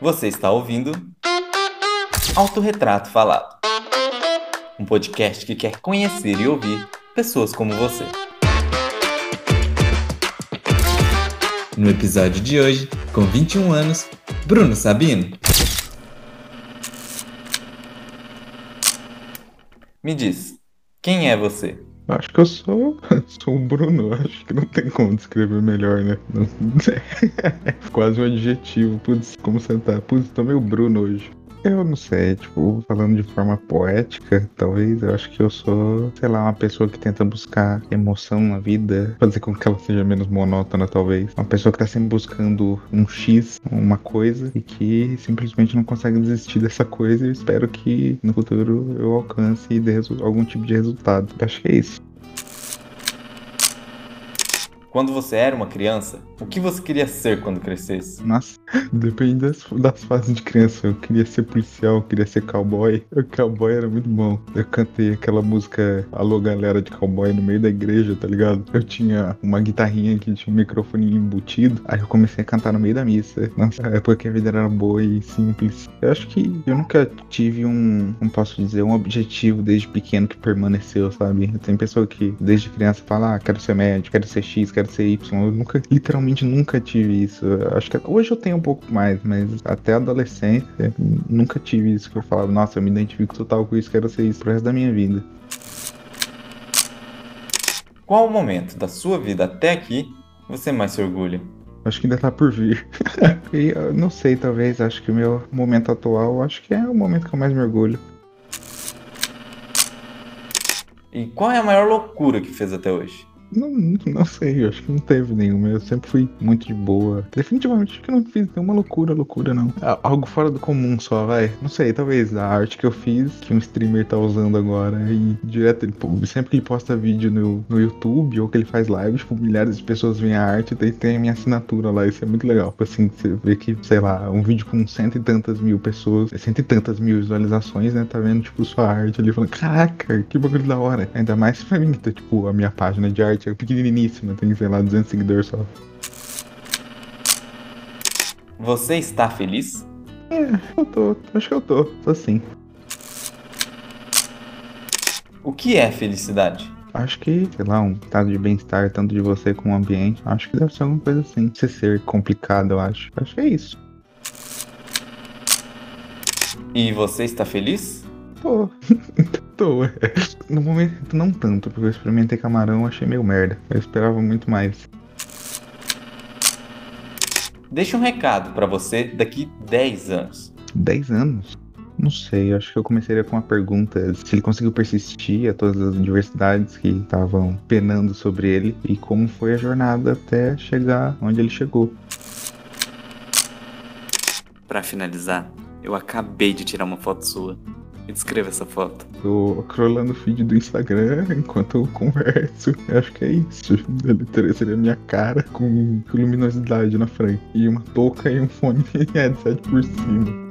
Você está ouvindo Autorretrato Falado, um podcast que quer conhecer e ouvir pessoas como você. No episódio de hoje, com 21 anos, Bruno Sabino. Me diz, quem é você? Acho que eu sou, sou o Bruno. Acho que não tem como descrever melhor, né? Não, quase um adjetivo. Putz, como você tá? Putz, tô meio Bruno hoje. Eu não sei, tipo, falando de forma poética, talvez, eu acho que eu sou, sei lá, uma pessoa que tenta buscar emoção na vida, fazer com que ela seja menos monótona, talvez. Uma pessoa que tá sempre buscando um X, uma coisa, e que simplesmente não consegue desistir dessa coisa e espero que no futuro eu alcance e dê algum tipo de resultado. Eu acho que é isso. Quando você era uma criança, o que você queria ser quando crescesse? Nossa, depende das, das fases de criança. Eu queria ser policial, eu queria ser cowboy. O cowboy era muito bom. Eu cantei aquela música Alô Galera de Cowboy no meio da igreja, tá ligado? Eu tinha uma guitarrinha que tinha um microfone embutido. Aí eu comecei a cantar no meio da missa. Nossa, é porque a vida era boa e simples. Eu acho que eu nunca tive um, não posso dizer, um objetivo desde pequeno que permaneceu, sabe? Tem pessoa que desde criança fala, ah, quero ser médico, quero ser X, quero ser Y. Eu nunca, literalmente nunca tive isso. Eu acho que hoje eu tenho um pouco mais, mas até a adolescência nunca tive isso que eu falava, nossa, eu me identifico total com isso, quero ser isso pro resto da minha vida. Qual o momento da sua vida até aqui você mais se orgulha? Acho que ainda tá por vir. e eu não sei, talvez, acho que o meu momento atual, acho que é o momento que eu mais me orgulho. E qual é a maior loucura que fez até hoje? Não, não sei, acho que não teve nenhuma. Eu sempre fui muito de boa. Definitivamente acho que não fiz nenhuma loucura, loucura, não. Algo fora do comum só, vai. Não sei, talvez a arte que eu fiz, que um streamer tá usando agora, e direto, ele, sempre que ele posta vídeo no, no YouTube ou que ele faz live, tipo, milhares de pessoas veem a arte e tem a minha assinatura lá. Isso é muito legal. Tipo assim, você vê que, sei lá, um vídeo com cento e tantas mil pessoas, cento e tantas mil visualizações, né? Tá vendo, tipo, sua arte ali falando, caraca, que bagulho da hora. Ainda mais pra mim, tá, tipo, a minha página de arte é pequeniníssima, tem, sei lá, 200 seguidores só. Você está feliz? É, eu tô. Acho que eu tô. Tô sim. O que é felicidade? Acho que, sei lá, um estado de bem-estar tanto de você como o ambiente. Acho que deve ser alguma coisa assim. Se ser complicado, eu acho. Acho que é isso. E você está feliz? Tô. Tô, é. No momento, não tanto, porque eu experimentei camarão achei meio merda. Eu esperava muito mais. Deixa um recado para você daqui 10 anos. 10 anos? Não sei, acho que eu começaria com uma pergunta se ele conseguiu persistir a todas as adversidades que estavam penando sobre ele e como foi a jornada até chegar onde ele chegou. Para finalizar, eu acabei de tirar uma foto sua. Me descreva essa foto. Tô scrollando o feed do Instagram enquanto eu converso. Eu acho que é isso. Ele seria minha cara com luminosidade na frente. E uma touca e um fone headset por cima.